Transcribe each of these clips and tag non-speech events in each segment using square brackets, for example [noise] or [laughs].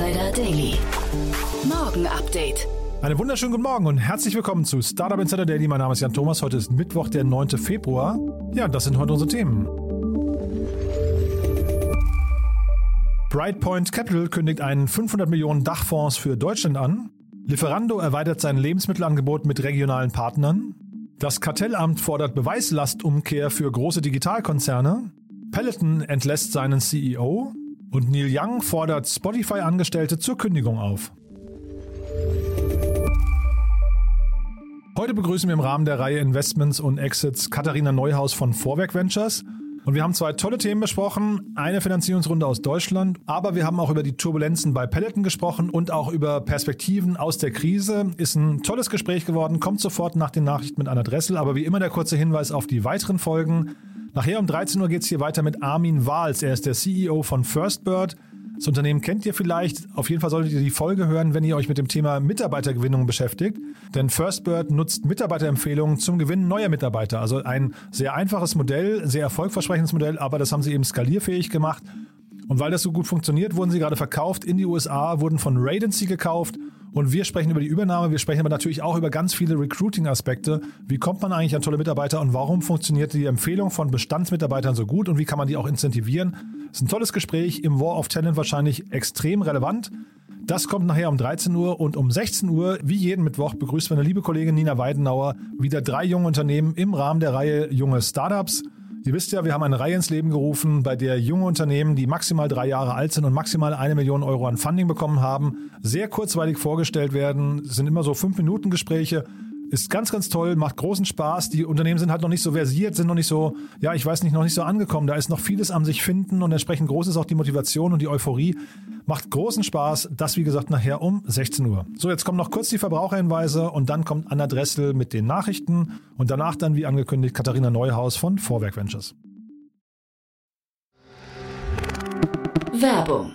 Insider Daily. Morgen Update. Einen wunderschönen guten Morgen und herzlich willkommen zu Startup Insider Daily. Mein Name ist Jan Thomas. Heute ist Mittwoch, der 9. Februar. Ja, das sind heute unsere Themen. Brightpoint Capital kündigt einen 500 Millionen Dachfonds für Deutschland an. Lieferando erweitert sein Lebensmittelangebot mit regionalen Partnern. Das Kartellamt fordert Beweislastumkehr für große Digitalkonzerne. Peloton entlässt seinen CEO. Und Neil Young fordert Spotify-Angestellte zur Kündigung auf. Heute begrüßen wir im Rahmen der Reihe Investments und Exits Katharina Neuhaus von Vorwerk Ventures. Und wir haben zwei tolle Themen besprochen. Eine Finanzierungsrunde aus Deutschland, aber wir haben auch über die Turbulenzen bei Peloton gesprochen und auch über Perspektiven aus der Krise. Ist ein tolles Gespräch geworden, kommt sofort nach den Nachrichten mit Anna Dressel, aber wie immer der kurze Hinweis auf die weiteren Folgen. Nachher um 13 Uhr geht es hier weiter mit Armin Wahls. Er ist der CEO von Firstbird. Das Unternehmen kennt ihr vielleicht. Auf jeden Fall solltet ihr die Folge hören, wenn ihr euch mit dem Thema Mitarbeitergewinnung beschäftigt. Denn Firstbird nutzt Mitarbeiterempfehlungen zum Gewinnen neuer Mitarbeiter. Also ein sehr einfaches Modell, sehr erfolgversprechendes Modell, aber das haben sie eben skalierfähig gemacht. Und weil das so gut funktioniert, wurden sie gerade verkauft in die USA, wurden von Radency gekauft und wir sprechen über die Übernahme, wir sprechen aber natürlich auch über ganz viele Recruiting-Aspekte. Wie kommt man eigentlich an tolle Mitarbeiter und warum funktioniert die Empfehlung von Bestandsmitarbeitern so gut und wie kann man die auch incentivieren? Das ist ein tolles Gespräch, im War of Talent wahrscheinlich extrem relevant. Das kommt nachher um 13 Uhr und um 16 Uhr, wie jeden Mittwoch, begrüßt meine liebe Kollegin Nina Weidenauer wieder drei junge Unternehmen im Rahmen der Reihe Junge Startups. Ihr wisst ja, wir haben eine Reihe ins Leben gerufen, bei der junge Unternehmen, die maximal drei Jahre alt sind und maximal eine Million Euro an Funding bekommen haben, sehr kurzweilig vorgestellt werden. Es sind immer so fünf Minuten Gespräche. Ist ganz, ganz toll, macht großen Spaß. Die Unternehmen sind halt noch nicht so versiert, sind noch nicht so, ja, ich weiß nicht, noch nicht so angekommen. Da ist noch vieles am sich finden und entsprechend groß ist auch die Motivation und die Euphorie. Macht großen Spaß. Das, wie gesagt, nachher um 16 Uhr. So, jetzt kommen noch kurz die Verbraucherhinweise und dann kommt Anna Dressel mit den Nachrichten und danach dann, wie angekündigt, Katharina Neuhaus von Vorwerk Ventures. Werbung.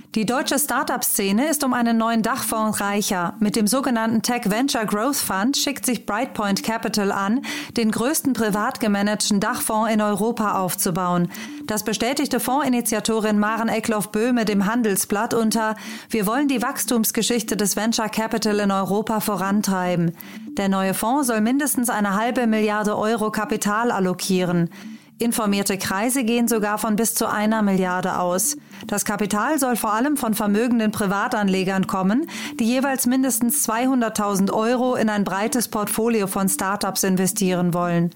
Die deutsche Startup-Szene ist um einen neuen Dachfonds reicher. Mit dem sogenannten Tech Venture Growth Fund schickt sich Brightpoint Capital an, den größten privat gemanagten Dachfonds in Europa aufzubauen. Das bestätigte Fondsinitiatorin Maren Eckloff-Böhme dem Handelsblatt unter Wir wollen die Wachstumsgeschichte des Venture Capital in Europa vorantreiben. Der neue Fonds soll mindestens eine halbe Milliarde Euro Kapital allokieren. Informierte Kreise gehen sogar von bis zu einer Milliarde aus. Das Kapital soll vor allem von vermögenden Privatanlegern kommen, die jeweils mindestens 200.000 Euro in ein breites Portfolio von Startups investieren wollen.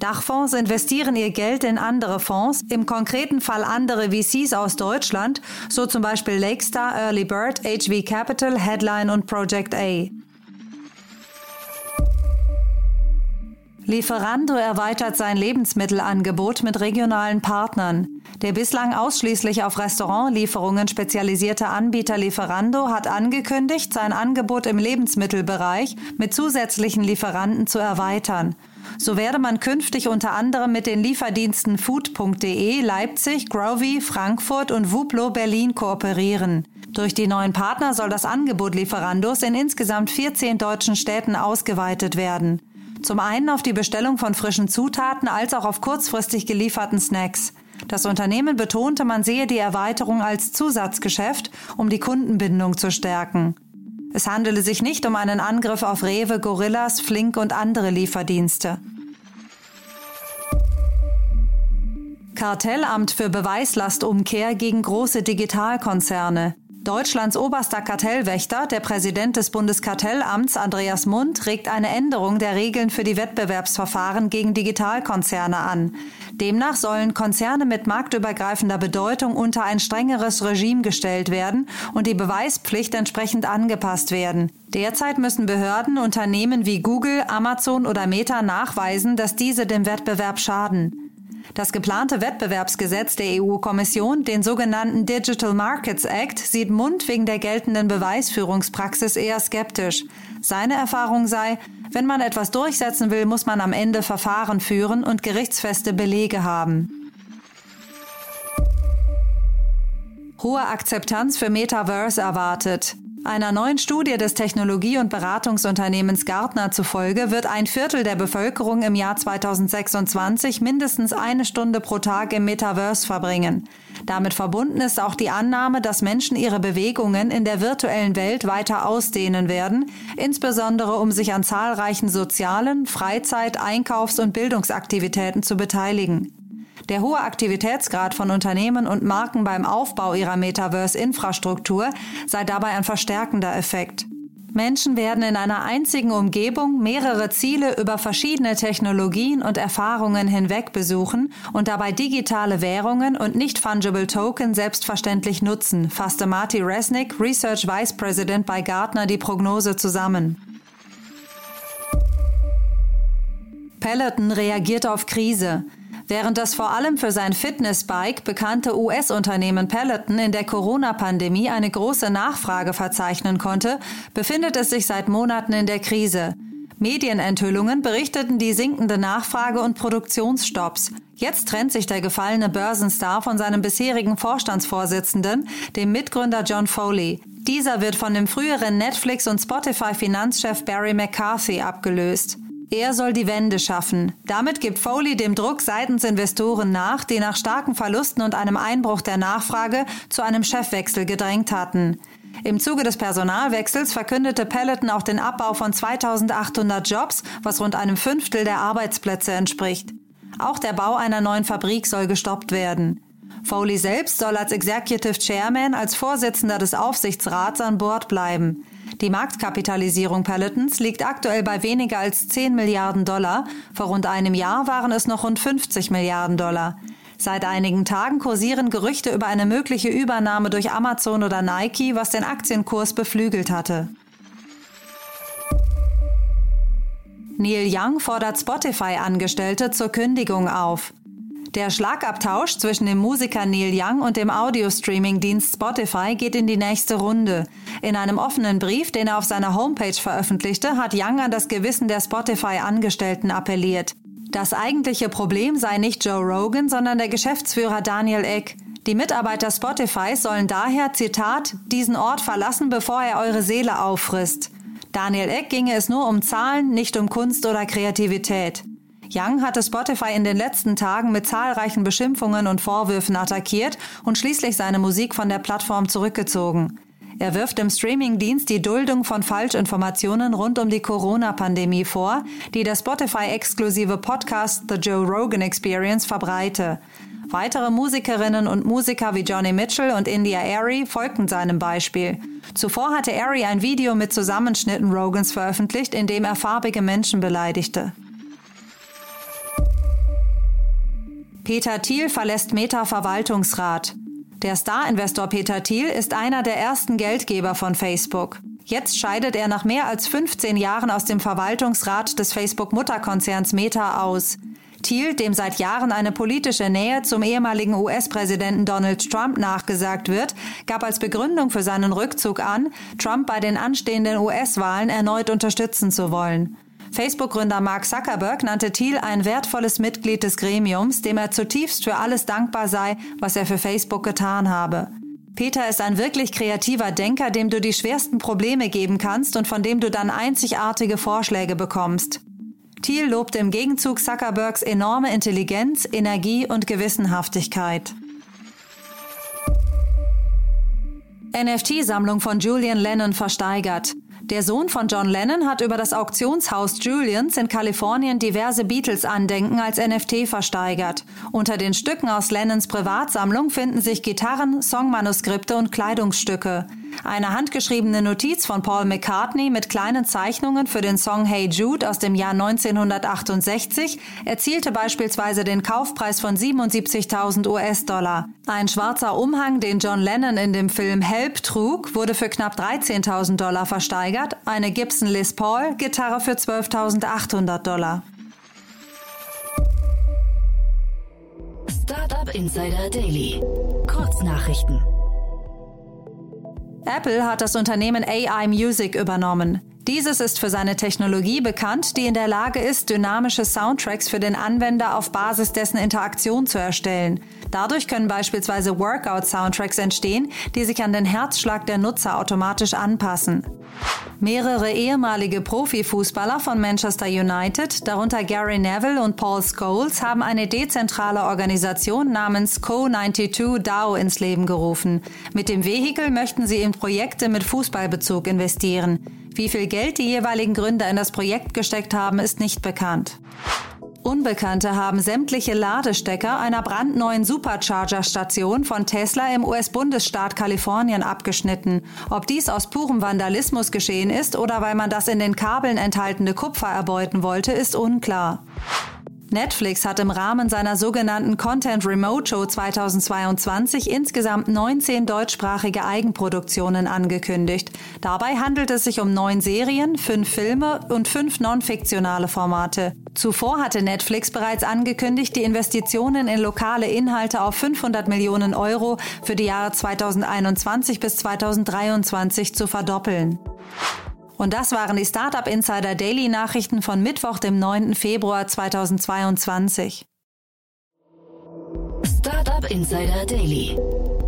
Dachfonds investieren ihr Geld in andere Fonds, im konkreten Fall andere VCs aus Deutschland, so zum Beispiel Lakestar, Early Bird, HV Capital, Headline und Project A. Lieferando erweitert sein Lebensmittelangebot mit regionalen Partnern. Der bislang ausschließlich auf Restaurantlieferungen spezialisierte Anbieter Lieferando hat angekündigt, sein Angebot im Lebensmittelbereich mit zusätzlichen Lieferanten zu erweitern. So werde man künftig unter anderem mit den Lieferdiensten food.de Leipzig, Grovy, Frankfurt und Wuplo Berlin kooperieren. Durch die neuen Partner soll das Angebot Lieferandos in insgesamt 14 deutschen Städten ausgeweitet werden. Zum einen auf die Bestellung von frischen Zutaten als auch auf kurzfristig gelieferten Snacks. Das Unternehmen betonte, man sehe die Erweiterung als Zusatzgeschäft, um die Kundenbindung zu stärken. Es handele sich nicht um einen Angriff auf Rewe, Gorillas, Flink und andere Lieferdienste. Kartellamt für Beweislastumkehr gegen große Digitalkonzerne. Deutschlands oberster Kartellwächter, der Präsident des Bundeskartellamts Andreas Mund, regt eine Änderung der Regeln für die Wettbewerbsverfahren gegen Digitalkonzerne an. Demnach sollen Konzerne mit marktübergreifender Bedeutung unter ein strengeres Regime gestellt werden und die Beweispflicht entsprechend angepasst werden. Derzeit müssen Behörden Unternehmen wie Google, Amazon oder Meta nachweisen, dass diese dem Wettbewerb schaden. Das geplante Wettbewerbsgesetz der EU-Kommission, den sogenannten Digital Markets Act, sieht Mund wegen der geltenden Beweisführungspraxis eher skeptisch. Seine Erfahrung sei, wenn man etwas durchsetzen will, muss man am Ende Verfahren führen und gerichtsfeste Belege haben. Hohe Akzeptanz für Metaverse erwartet. Einer neuen Studie des Technologie- und Beratungsunternehmens Gartner zufolge wird ein Viertel der Bevölkerung im Jahr 2026 mindestens eine Stunde pro Tag im Metaverse verbringen. Damit verbunden ist auch die Annahme, dass Menschen ihre Bewegungen in der virtuellen Welt weiter ausdehnen werden, insbesondere um sich an zahlreichen sozialen, Freizeit-, Einkaufs- und Bildungsaktivitäten zu beteiligen. Der hohe Aktivitätsgrad von Unternehmen und Marken beim Aufbau ihrer Metaverse-Infrastruktur sei dabei ein verstärkender Effekt. Menschen werden in einer einzigen Umgebung mehrere Ziele über verschiedene Technologien und Erfahrungen hinweg besuchen und dabei digitale Währungen und nicht fungible Token selbstverständlich nutzen, fasste Marty Resnick, Research Vice President bei Gartner, die Prognose zusammen. Peloton reagiert auf Krise. Während das vor allem für sein Fitnessbike bekannte US-Unternehmen Peloton in der Corona-Pandemie eine große Nachfrage verzeichnen konnte, befindet es sich seit Monaten in der Krise. Medienenthüllungen berichteten die sinkende Nachfrage und Produktionsstopps. Jetzt trennt sich der gefallene Börsenstar von seinem bisherigen Vorstandsvorsitzenden, dem Mitgründer John Foley. Dieser wird von dem früheren Netflix- und Spotify-Finanzchef Barry McCarthy abgelöst. Er soll die Wende schaffen. Damit gibt Foley dem Druck seitens Investoren nach, die nach starken Verlusten und einem Einbruch der Nachfrage zu einem Chefwechsel gedrängt hatten. Im Zuge des Personalwechsels verkündete Peloton auch den Abbau von 2800 Jobs, was rund einem Fünftel der Arbeitsplätze entspricht. Auch der Bau einer neuen Fabrik soll gestoppt werden. Foley selbst soll als Executive Chairman, als Vorsitzender des Aufsichtsrats an Bord bleiben. Die Marktkapitalisierung Pelotons liegt aktuell bei weniger als 10 Milliarden Dollar. Vor rund einem Jahr waren es noch rund 50 Milliarden Dollar. Seit einigen Tagen kursieren Gerüchte über eine mögliche Übernahme durch Amazon oder Nike, was den Aktienkurs beflügelt hatte. Neil Young fordert Spotify-Angestellte zur Kündigung auf. Der Schlagabtausch zwischen dem Musiker Neil Young und dem Audio-Streaming-Dienst Spotify geht in die nächste Runde. In einem offenen Brief, den er auf seiner Homepage veröffentlichte, hat Young an das Gewissen der Spotify-Angestellten appelliert. Das eigentliche Problem sei nicht Joe Rogan, sondern der Geschäftsführer Daniel Eck. Die Mitarbeiter Spotify sollen daher, Zitat, diesen Ort verlassen, bevor er eure Seele auffrisst. Daniel Eck ginge es nur um Zahlen, nicht um Kunst oder Kreativität. Young hatte Spotify in den letzten Tagen mit zahlreichen Beschimpfungen und Vorwürfen attackiert und schließlich seine Musik von der Plattform zurückgezogen. Er wirft dem Streamingdienst die Duldung von Falschinformationen rund um die Corona-Pandemie vor, die der Spotify-exklusive Podcast The Joe Rogan Experience verbreite. Weitere Musikerinnen und Musiker wie Johnny Mitchell und India Airy folgten seinem Beispiel. Zuvor hatte Airy ein Video mit Zusammenschnitten Rogans veröffentlicht, in dem er farbige Menschen beleidigte. Peter Thiel verlässt Meta-Verwaltungsrat. Der Star-Investor Peter Thiel ist einer der ersten Geldgeber von Facebook. Jetzt scheidet er nach mehr als 15 Jahren aus dem Verwaltungsrat des Facebook-Mutterkonzerns Meta aus. Thiel, dem seit Jahren eine politische Nähe zum ehemaligen US-Präsidenten Donald Trump nachgesagt wird, gab als Begründung für seinen Rückzug an, Trump bei den anstehenden US-Wahlen erneut unterstützen zu wollen. Facebook-Gründer Mark Zuckerberg nannte Thiel ein wertvolles Mitglied des Gremiums, dem er zutiefst für alles dankbar sei, was er für Facebook getan habe. Peter ist ein wirklich kreativer Denker, dem du die schwersten Probleme geben kannst und von dem du dann einzigartige Vorschläge bekommst. Thiel lobte im Gegenzug Zuckerbergs enorme Intelligenz, Energie und Gewissenhaftigkeit. NFT-Sammlung von Julian Lennon versteigert. Der Sohn von John Lennon hat über das Auktionshaus Julians in Kalifornien diverse Beatles-Andenken als NFT versteigert. Unter den Stücken aus Lennons Privatsammlung finden sich Gitarren, Songmanuskripte und Kleidungsstücke. Eine handgeschriebene Notiz von Paul McCartney mit kleinen Zeichnungen für den Song Hey Jude aus dem Jahr 1968 erzielte beispielsweise den Kaufpreis von 77.000 US-Dollar. Ein schwarzer Umhang, den John Lennon in dem Film Help trug, wurde für knapp 13.000 Dollar versteigert, eine Gibson Les Paul Gitarre für 12.800 Dollar. Startup Insider Daily. Kurznachrichten. Apple hat das Unternehmen AI Music übernommen. Dieses ist für seine Technologie bekannt, die in der Lage ist, dynamische Soundtracks für den Anwender auf Basis dessen Interaktion zu erstellen. Dadurch können beispielsweise Workout-Soundtracks entstehen, die sich an den Herzschlag der Nutzer automatisch anpassen. Mehrere ehemalige Profifußballer von Manchester United, darunter Gary Neville und Paul Scholes, haben eine dezentrale Organisation namens Co92 DAO ins Leben gerufen. Mit dem Vehikel möchten sie in Projekte mit Fußballbezug investieren. Wie viel Geld die jeweiligen Gründer in das Projekt gesteckt haben, ist nicht bekannt. Unbekannte haben sämtliche Ladestecker einer brandneuen Supercharger-Station von Tesla im US-Bundesstaat Kalifornien abgeschnitten. Ob dies aus purem Vandalismus geschehen ist oder weil man das in den Kabeln enthaltene Kupfer erbeuten wollte, ist unklar. Netflix hat im Rahmen seiner sogenannten Content Remote Show 2022 insgesamt 19 deutschsprachige Eigenproduktionen angekündigt. Dabei handelt es sich um neun Serien, fünf Filme und fünf non-fiktionale Formate. Zuvor hatte Netflix bereits angekündigt, die Investitionen in lokale Inhalte auf 500 Millionen Euro für die Jahre 2021 bis 2023 zu verdoppeln. Und das waren die Startup Insider Daily Nachrichten von Mittwoch, dem 9. Februar 2022. Startup Insider Daily.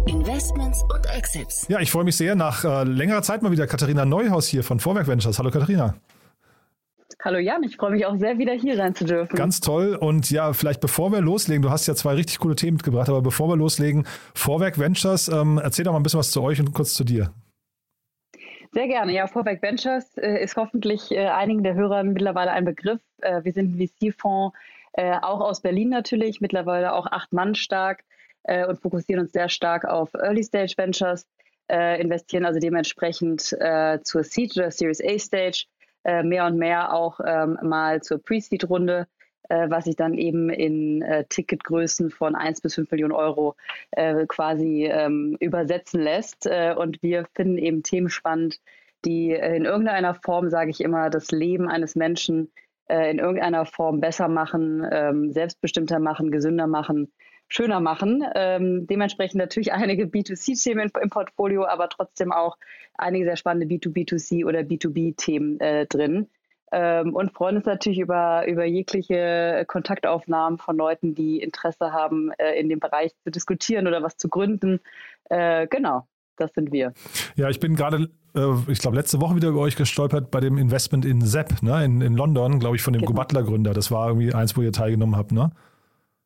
Investments und Exits. Ja, ich freue mich sehr. Nach äh, längerer Zeit mal wieder Katharina Neuhaus hier von Vorwerk Ventures. Hallo Katharina. Hallo Jan, ich freue mich auch sehr, wieder hier sein zu dürfen. Ganz toll. Und ja, vielleicht bevor wir loslegen, du hast ja zwei richtig coole Themen mitgebracht, aber bevor wir loslegen, Vorwerk Ventures, ähm, erzähl doch mal ein bisschen was zu euch und kurz zu dir. Sehr gerne. Ja, Vorwerk Ventures äh, ist hoffentlich äh, einigen der Hörer mittlerweile ein Begriff. Äh, wir sind ein VC-Fonds, äh, auch aus Berlin natürlich, mittlerweile auch acht Mann stark äh, und fokussieren uns sehr stark auf Early-Stage Ventures, äh, investieren also dementsprechend zur Seed- oder Series A-Stage, mehr und mehr auch ähm, mal zur Pre-Seed-Runde was sich dann eben in äh, Ticketgrößen von 1 bis 5 Millionen Euro äh, quasi ähm, übersetzen lässt. Äh, und wir finden eben Themen spannend, die in irgendeiner Form, sage ich immer, das Leben eines Menschen äh, in irgendeiner Form besser machen, ähm, selbstbestimmter machen, gesünder machen schöner machen. Ähm, dementsprechend natürlich [laughs] einige B2C-Themen im, Portfolio, aber trotzdem auch einige sehr spannende B2B2C oder B2B-Themen äh, drin ähm, und freuen uns natürlich über, über jegliche Kontaktaufnahmen von Leuten, die Interesse haben, äh, in dem Bereich zu diskutieren oder was zu gründen. Äh, genau, das sind wir. Ja, ich bin gerade äh, ich glaube, letzte Woche wieder über euch gestolpert bei dem Investment in Zepp, ne? in, in London, glaube ich, von dem genau. Butler-Gründer. Das war irgendwie eins, wo ihr teilgenommen habt, ne?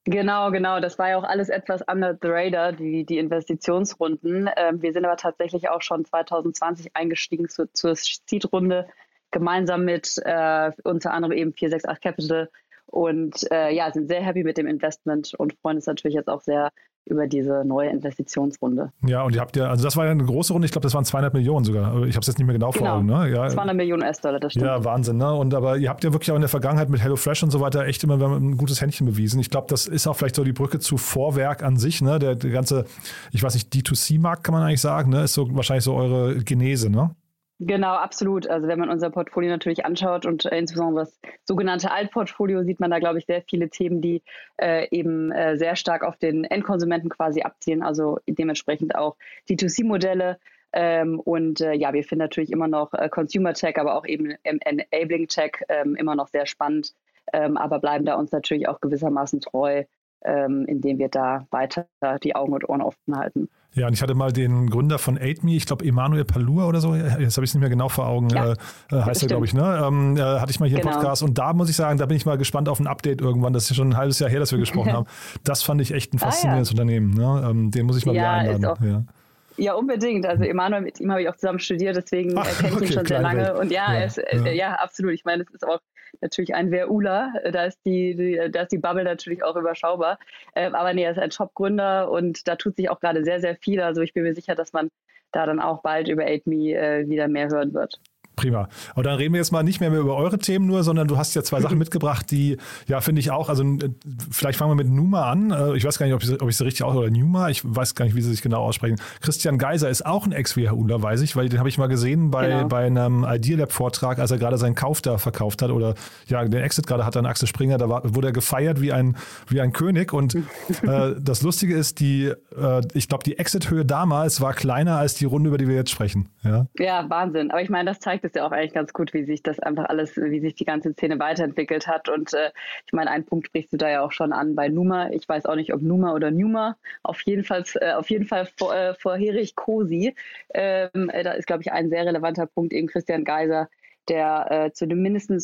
Genau, genau. Das war ja auch alles etwas under the radar, die, die Investitionsrunden. Ähm, wir sind aber tatsächlich auch schon 2020 eingestiegen zu, zur Seed-Runde gemeinsam mit äh, unter anderem eben 468 Capital und äh, ja, sind sehr happy mit dem Investment und freuen uns natürlich jetzt auch sehr über diese neue Investitionsrunde. Ja, und ihr habt ja, also das war ja eine große Runde, ich glaube, das waren 200 Millionen sogar. Ich habe es jetzt nicht mehr genau, genau. vor Augen. Ne? Ja, 200 Millionen US-Dollar, das stimmt. Ja, Wahnsinn. Ne? Und aber ihr habt ja wirklich auch in der Vergangenheit mit HelloFresh und so weiter echt immer ein gutes Händchen bewiesen. Ich glaube, das ist auch vielleicht so die Brücke zu Vorwerk an sich. Ne? Der, der ganze, ich weiß nicht, D2C-Markt kann man eigentlich sagen, ne? ist so wahrscheinlich so eure Genese, ne? Genau, absolut. Also wenn man unser Portfolio natürlich anschaut und äh, insbesondere das sogenannte Altportfolio, sieht man da, glaube ich, sehr viele Themen, die äh, eben äh, sehr stark auf den Endkonsumenten quasi abzielen, also dementsprechend auch D2C-Modelle. Ähm, und äh, ja, wir finden natürlich immer noch äh, Consumer Tech, aber auch eben Enabling Tech ähm, immer noch sehr spannend, ähm, aber bleiben da uns natürlich auch gewissermaßen treu ähm, indem wir da weiter die Augen und Ohren offen halten. Ja, und ich hatte mal den Gründer von AidMe, ich glaube Emanuel Palua oder so, jetzt habe ich es nicht mehr genau vor Augen, ja, äh, äh heißt er, glaube ich, ne? Ähm, äh, hatte ich mal hier genau. im Podcast und da muss ich sagen, da bin ich mal gespannt auf ein Update irgendwann. Das ist schon ein halbes Jahr her, dass wir gesprochen [laughs] haben. Das fand ich echt ein faszinierendes ah, ja. Unternehmen. Ne? Ähm, den muss ich mal ja, wieder einladen. Ja. Unbedingt. Also Emanuel, mit ihm habe ich auch zusammen studiert, deswegen Ach, kenne ich okay, ihn schon sehr lange. Welt. Und ja, ja, es, ja. ja, absolut. Ich meine, es ist auch natürlich ein Wer-Ula. Da ist die, die, da ist die Bubble natürlich auch überschaubar. Ähm, aber nee, er ist ein Top-Gründer und da tut sich auch gerade sehr, sehr viel. Also ich bin mir sicher, dass man da dann auch bald über AidMe äh, wieder mehr hören wird. Prima. Aber dann reden wir jetzt mal nicht mehr, mehr über eure Themen nur, sondern du hast ja zwei Sachen [laughs] mitgebracht, die, ja, finde ich auch, also äh, vielleicht fangen wir mit Numa an. Äh, ich weiß gar nicht, ob ich, ob ich sie richtig aus oder Numa, ich weiß gar nicht, wie sie sich genau aussprechen. Christian Geiser ist auch ein Ex-WHUler, weiß ich, weil den habe ich mal gesehen bei, genau. bei einem Idea Lab-Vortrag, als er gerade seinen Kauf da verkauft hat oder ja, den Exit gerade hat an Axel Springer, da war, wurde er gefeiert wie ein, wie ein König. Und [laughs] äh, das Lustige ist, die, äh, ich glaube, die Exit-Höhe damals war kleiner als die Runde, über die wir jetzt sprechen. Ja, ja Wahnsinn. Aber ich meine, das zeigt es ja auch eigentlich ganz gut, wie sich das einfach alles, wie sich die ganze Szene weiterentwickelt hat. Und äh, ich meine, einen Punkt sprichst du da ja auch schon an bei Numa. Ich weiß auch nicht, ob Numa oder Numa. Auf jeden Fall, äh, auf jeden Fall vor, äh, vorherig Cosi. Ähm, äh, da ist, glaube ich, ein sehr relevanter Punkt eben Christian Geiser, der äh, zu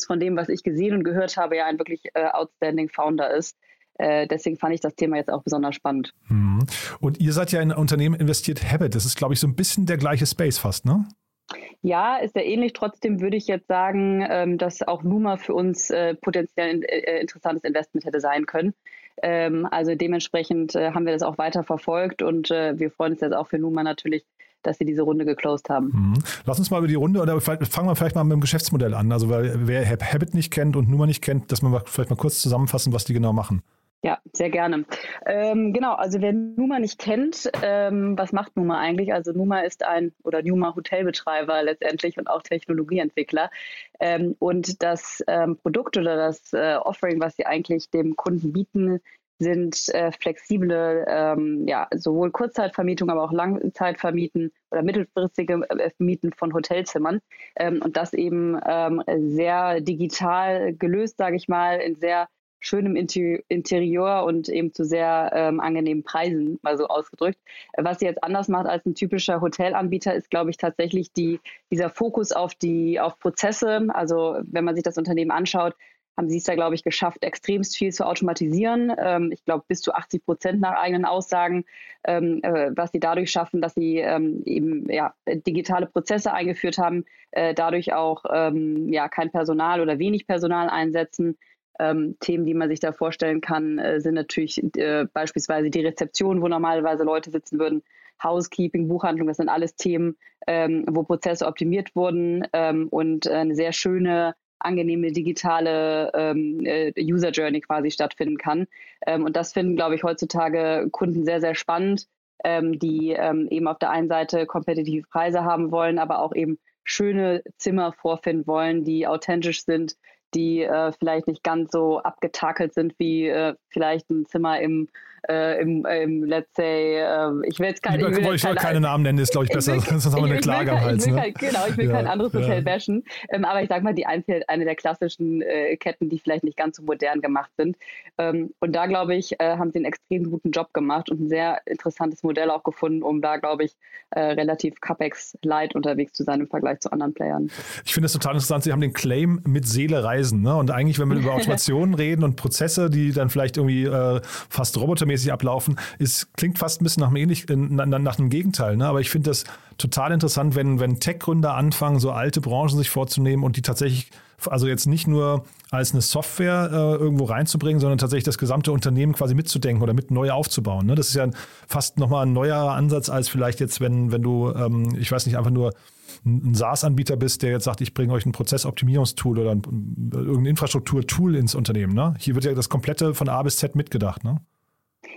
von dem, was ich gesehen und gehört habe, ja ein wirklich äh, outstanding Founder ist. Äh, deswegen fand ich das Thema jetzt auch besonders spannend. Mhm. Und ihr seid ja in ein Unternehmen investiert, Habit. Das ist, glaube ich, so ein bisschen der gleiche Space fast, ne? Ja, ist ja ähnlich. Trotzdem würde ich jetzt sagen, ähm, dass auch Numa für uns äh, potenziell ein äh, interessantes Investment hätte sein können. Ähm, also dementsprechend äh, haben wir das auch weiter verfolgt und wir freuen uns jetzt auch für Numa natürlich, dass sie diese Runde geclosed haben. Mhm. Lass uns mal über die Runde oder fangen wir vielleicht mal mit dem Geschäftsmodell an. Also weil wer Habit nicht kennt und Numa nicht kennt, dass wir vielleicht mal kurz zusammenfassen, was die genau machen. Ja, sehr gerne. Ähm, genau, also wer Numa nicht kennt, ähm, was macht Numa eigentlich? Also Numa ist ein oder Numa Hotelbetreiber letztendlich und auch Technologieentwickler. Ähm, und das ähm, Produkt oder das äh, Offering, was sie eigentlich dem Kunden bieten, sind äh, flexible, ähm, ja, sowohl Kurzzeitvermietung, aber auch Langzeitvermieten oder mittelfristige äh, Mieten von Hotelzimmern. Ähm, und das eben sehr digital gelöst, sage ich mal, in sehr schönem Interieur und eben zu sehr ähm, angenehmen Preisen, mal so ausgedrückt. Was sie jetzt anders macht als ein typischer Hotelanbieter, ist, glaube ich, tatsächlich die, dieser Fokus auf die auf Prozesse. Also wenn man sich das Unternehmen anschaut, haben sie es da, glaube ich, geschafft, extremst viel zu automatisieren. Ähm, ich glaube, bis zu 80 Prozent nach eigenen Aussagen, ähm, äh, was sie dadurch schaffen, dass sie ähm, eben ja, digitale Prozesse eingeführt haben, äh, dadurch auch ähm, ja, kein Personal oder wenig Personal einsetzen, ähm, Themen, die man sich da vorstellen kann, äh, sind natürlich äh, beispielsweise die Rezeption, wo normalerweise Leute sitzen würden, Housekeeping, Buchhandlung, das sind alles Themen, ähm, wo Prozesse optimiert wurden ähm, und eine sehr schöne, angenehme digitale ähm, äh, User Journey quasi stattfinden kann. Ähm, und das finden, glaube ich, heutzutage Kunden sehr, sehr spannend, ähm, die eben auf der einen Seite kompetitive Preise haben wollen, aber auch eben schöne Zimmer vorfinden wollen, die authentisch sind, die äh, vielleicht nicht ganz so abgetakelt sind wie äh, vielleicht ein Zimmer im, äh, im, im, let's say, äh, ich will jetzt keine, ich will, ich will keine Namen nennen, ist glaube ich besser, will, sonst haben wir eine Klage am Hals. Ne? Kein, genau, ich will ja, kein anderes Hotel ja. bashen, ähm, aber ich sage mal, die Einzel eine der klassischen äh, Ketten, die vielleicht nicht ganz so modern gemacht sind. Ähm, und da glaube ich, äh, haben sie einen extrem guten Job gemacht und ein sehr interessantes Modell auch gefunden, um da glaube ich relativ capex light unterwegs zu sein im Vergleich zu anderen Playern. Ich finde es total interessant. Sie haben den Claim mit Seele reisen reisen. Ne? Und eigentlich, wenn wir über [laughs] Automationen reden und Prozesse, die dann vielleicht irgendwie äh, fast robotermäßig ablaufen, ist, klingt fast ein bisschen nach einem, ähnlich, äh, nach, nach einem Gegenteil. Ne? Aber ich finde das total interessant, wenn, wenn Tech-Gründer anfangen, so alte Branchen sich vorzunehmen und die tatsächlich, also jetzt nicht nur als eine Software äh, irgendwo reinzubringen, sondern tatsächlich das gesamte Unternehmen quasi mitzudenken oder mit neu aufzubauen. Ne? Das ist ja fast nochmal ein neuerer Ansatz als vielleicht jetzt, wenn, wenn du, ähm, ich weiß nicht, einfach nur ein SaaS-Anbieter bist, der jetzt sagt, ich bringe euch ein Prozessoptimierungstool oder ein, irgendein Infrastrukturtool ins Unternehmen. Ne? Hier wird ja das komplette von A bis Z mitgedacht. Ne?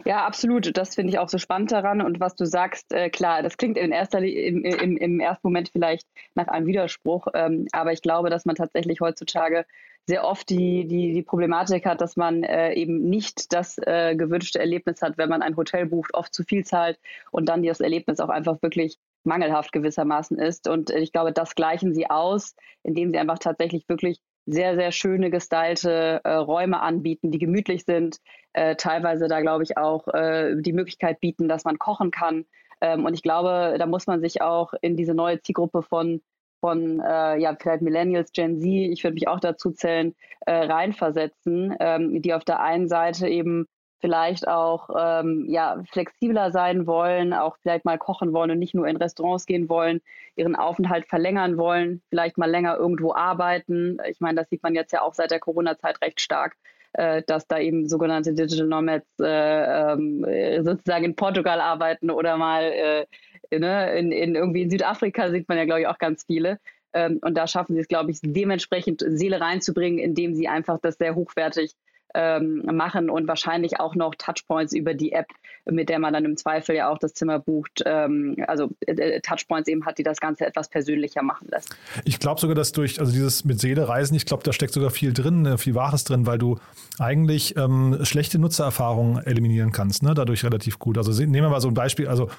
Ja, absolut. Das finde ich auch so spannend daran. Und was du sagst, äh, klar, das klingt in erster, im, im, im ersten Moment vielleicht nach einem Widerspruch. Ähm, aber ich glaube, dass man tatsächlich heutzutage sehr oft die, die, die Problematik hat, dass man äh, eben nicht das äh, gewünschte Erlebnis hat, wenn man ein Hotel bucht, oft zu viel zahlt und dann das Erlebnis auch einfach wirklich mangelhaft gewissermaßen ist. Und ich glaube, das gleichen sie aus, indem sie einfach tatsächlich wirklich sehr, sehr schöne gestylte äh, Räume anbieten, die gemütlich sind, äh, teilweise da, glaube ich, auch äh, die Möglichkeit bieten, dass man kochen kann. Ähm, und ich glaube, da muss man sich auch in diese neue Zielgruppe von von äh, ja vielleicht Millennials, Gen Z, ich würde mich auch dazu zählen, äh, reinversetzen, ähm, die auf der einen Seite eben vielleicht auch ähm, ja, flexibler sein wollen, auch vielleicht mal kochen wollen und nicht nur in Restaurants gehen wollen, ihren Aufenthalt verlängern wollen, vielleicht mal länger irgendwo arbeiten. Ich meine, das sieht man jetzt ja auch seit der Corona-Zeit recht stark, äh, dass da eben sogenannte Digital Nomads äh, äh, sozusagen in Portugal arbeiten oder mal äh, ne, in, in, irgendwie in Südafrika sieht man ja, glaube ich, auch ganz viele. Ähm, und da schaffen sie es, glaube ich, dementsprechend Seele reinzubringen, indem sie einfach das sehr hochwertig ähm, machen und wahrscheinlich auch noch Touchpoints über die App, mit der man dann im Zweifel ja auch das Zimmer bucht. Ähm, also äh, Touchpoints eben hat, die das Ganze etwas persönlicher machen lässt. Ich glaube sogar, dass durch, also dieses mit Seele reisen, ich glaube, da steckt sogar viel drin, äh, viel Wahres drin, weil du eigentlich ähm, schlechte Nutzererfahrungen eliminieren kannst, ne? dadurch relativ gut. Also nehmen wir mal so ein Beispiel, also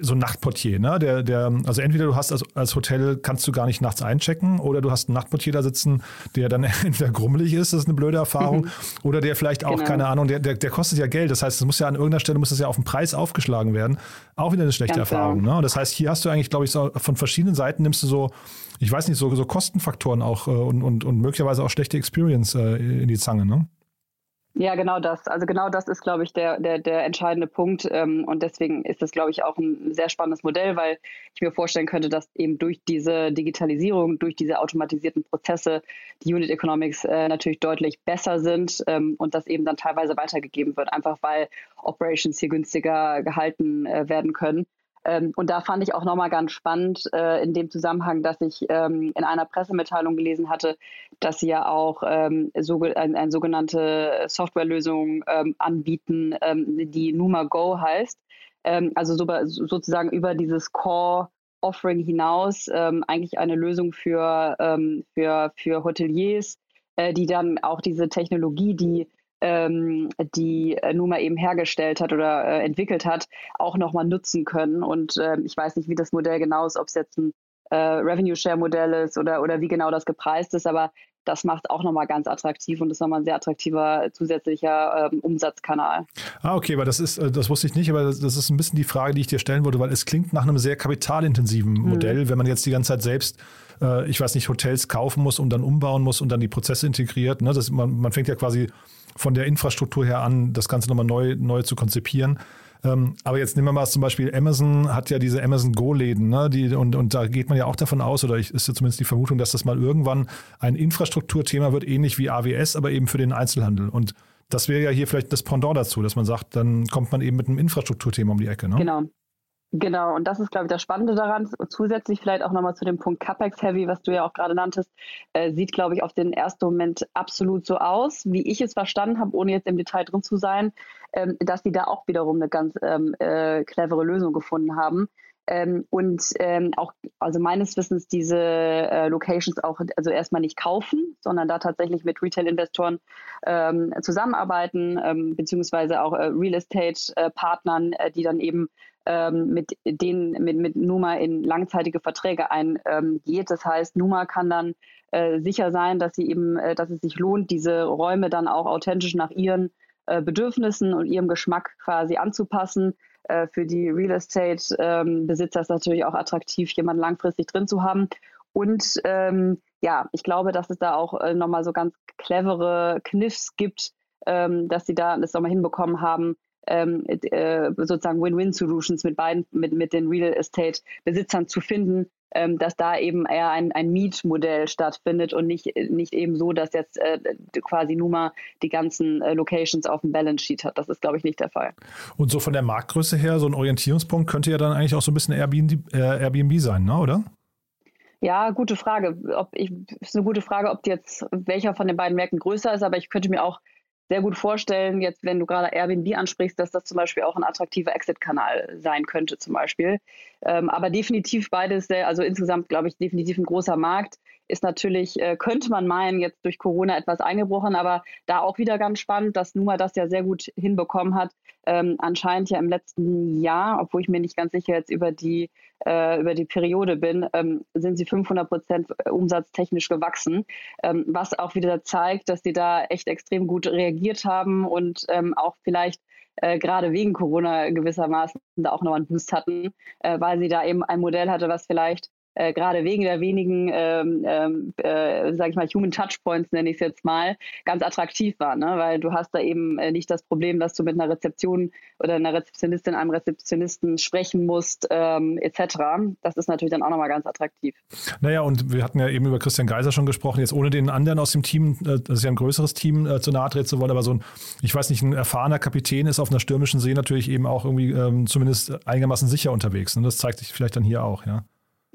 so ein Nachtportier, ne? Der, der, also entweder du hast als, als Hotel kannst du gar nicht nachts einchecken oder du hast einen Nachtportier da sitzen, der dann [laughs] entweder grummelig ist, das ist eine blöde Erfahrung, oder der vielleicht auch, genau. keine Ahnung, der, der, der kostet ja Geld. Das heißt, es muss ja an irgendeiner Stelle muss das ja auf den Preis aufgeschlagen werden. Auch wieder eine schlechte Ganz Erfahrung. Ne? Das heißt, hier hast du eigentlich, glaube ich, so von verschiedenen Seiten nimmst du so, ich weiß nicht, so, so Kostenfaktoren auch äh, und, und, und möglicherweise auch schlechte Experience äh, in die Zange, ne? Ja, genau das. Also genau das ist, glaube ich, der, der, der entscheidende Punkt. Ähm, und deswegen ist das, glaube ich, auch ein sehr spannendes Modell, weil ich mir vorstellen könnte, dass eben durch diese Digitalisierung, durch diese automatisierten Prozesse die Unit Economics äh, natürlich deutlich besser sind ähm, und das eben dann teilweise weitergegeben wird, einfach weil Operations hier günstiger gehalten äh, werden können. Ähm, und da fand ich auch nochmal ganz spannend äh, in dem Zusammenhang, dass ich ähm, in einer Pressemitteilung gelesen hatte, dass sie ja auch ähm, so, ein, eine sogenannte Softwarelösung ähm, anbieten, ähm, die Numa Go heißt. Ähm, also so, sozusagen über dieses Core Offering hinaus eigentlich eine Lösung für, für, für Hoteliers, äh, die dann auch diese Technologie, die ähm, die äh, Numa eben hergestellt hat oder äh, entwickelt hat, auch nochmal nutzen können. Und äh, ich weiß nicht, wie das Modell genau ist, ob es jetzt ein äh, Revenue Share Modell ist oder, oder wie genau das gepreist ist, aber das macht auch nochmal ganz attraktiv und ist nochmal ein sehr attraktiver zusätzlicher ähm, Umsatzkanal. Ah, okay, weil das ist, äh, das wusste ich nicht, aber das, das, ist ein bisschen die Frage, die ich dir stellen wollte, weil es klingt nach einem sehr kapitalintensiven mhm. Modell, wenn man jetzt die ganze Zeit selbst äh, ich weiß nicht, Hotels kaufen muss und dann umbauen muss und dann die Prozesse integriert. Ne? Das, man, man fängt ja quasi von der Infrastruktur her an, das Ganze nochmal neu, neu zu konzipieren. Ähm, aber jetzt nehmen wir mal zum Beispiel Amazon hat ja diese Amazon Go-Läden, ne? Die, und, und da geht man ja auch davon aus, oder ich, ist ja zumindest die Vermutung, dass das mal irgendwann ein Infrastrukturthema wird, ähnlich wie AWS, aber eben für den Einzelhandel. Und das wäre ja hier vielleicht das Pendant dazu, dass man sagt, dann kommt man eben mit einem Infrastrukturthema um die Ecke. Ne? Genau. Genau, und das ist, glaube ich, das Spannende daran. Zusätzlich vielleicht auch nochmal zu dem Punkt CapEx-Heavy, was du ja auch gerade nanntest, äh, sieht, glaube ich, auf den ersten Moment absolut so aus, wie ich es verstanden habe, ohne jetzt im Detail drin zu sein, ähm, dass die da auch wiederum eine ganz ähm, äh, clevere Lösung gefunden haben. Ähm, und ähm, auch, also meines Wissens, diese äh, Locations auch, also erstmal nicht kaufen, sondern da tatsächlich mit Retail-Investoren ähm, zusammenarbeiten, ähm, beziehungsweise auch äh, Real Estate-Partnern, äh, die dann eben ähm, mit denen mit, mit Numa in langzeitige Verträge eingeht. Ähm, das heißt, Numa kann dann äh, sicher sein, dass sie eben, äh, dass es sich lohnt, diese Räume dann auch authentisch nach ihren äh, Bedürfnissen und ihrem Geschmack quasi anzupassen. Äh, für die Real Estate ähm, ist natürlich auch attraktiv, jemanden langfristig drin zu haben. Und ähm, ja, ich glaube, dass es da auch äh, nochmal so ganz clevere Kniffs gibt, ähm, dass sie da das nochmal hinbekommen haben, ähm, äh, sozusagen Win-Win-Solutions mit beiden, mit, mit den Real Estate-Besitzern zu finden, ähm, dass da eben eher ein, ein Mietmodell stattfindet und nicht, nicht eben so, dass jetzt äh, quasi Numa die ganzen äh, Locations auf dem Balance Sheet hat. Das ist, glaube ich, nicht der Fall. Und so von der Marktgröße her, so ein Orientierungspunkt könnte ja dann eigentlich auch so ein bisschen Airbnb, äh, Airbnb sein, ne, oder? Ja, gute Frage. Ob ich, ist eine gute Frage, ob jetzt welcher von den beiden Märkten größer ist, aber ich könnte mir auch sehr gut vorstellen, jetzt wenn du gerade Airbnb ansprichst, dass das zum Beispiel auch ein attraktiver Exit-Kanal sein könnte zum Beispiel. Ähm, aber definitiv beides sehr, also insgesamt glaube ich definitiv ein großer Markt. ist natürlich, äh, könnte man meinen, jetzt durch Corona etwas eingebrochen, aber da auch wieder ganz spannend, dass Numa das ja sehr gut hinbekommen hat. Ähm, anscheinend ja im letzten Jahr, obwohl ich mir nicht ganz sicher jetzt über die, äh, über die Periode bin, ähm, sind sie 500 Prozent umsatztechnisch gewachsen, ähm, was auch wieder zeigt, dass sie da echt extrem gut reagiert haben und ähm, auch vielleicht äh, gerade wegen Corona gewissermaßen da auch noch einen Boost hatten, äh, weil sie da eben ein Modell hatte, was vielleicht äh, gerade wegen der wenigen, ähm, ähm äh, sage ich mal, Human Touchpoints nenne ich es jetzt mal, ganz attraktiv war, ne? weil du hast da eben äh, nicht das Problem, dass du mit einer Rezeption oder einer Rezeptionistin, einem Rezeptionisten sprechen musst, ähm, etc. Das ist natürlich dann auch nochmal ganz attraktiv. Naja, und wir hatten ja eben über Christian Geiser schon gesprochen, jetzt ohne den anderen aus dem Team, äh, das ist ja ein größeres Team, äh, zu nahe treten zu wollen, aber so ein, ich weiß nicht, ein erfahrener Kapitän ist auf einer stürmischen See natürlich eben auch irgendwie ähm, zumindest einigermaßen sicher unterwegs. Und das zeigt sich vielleicht dann hier auch, ja.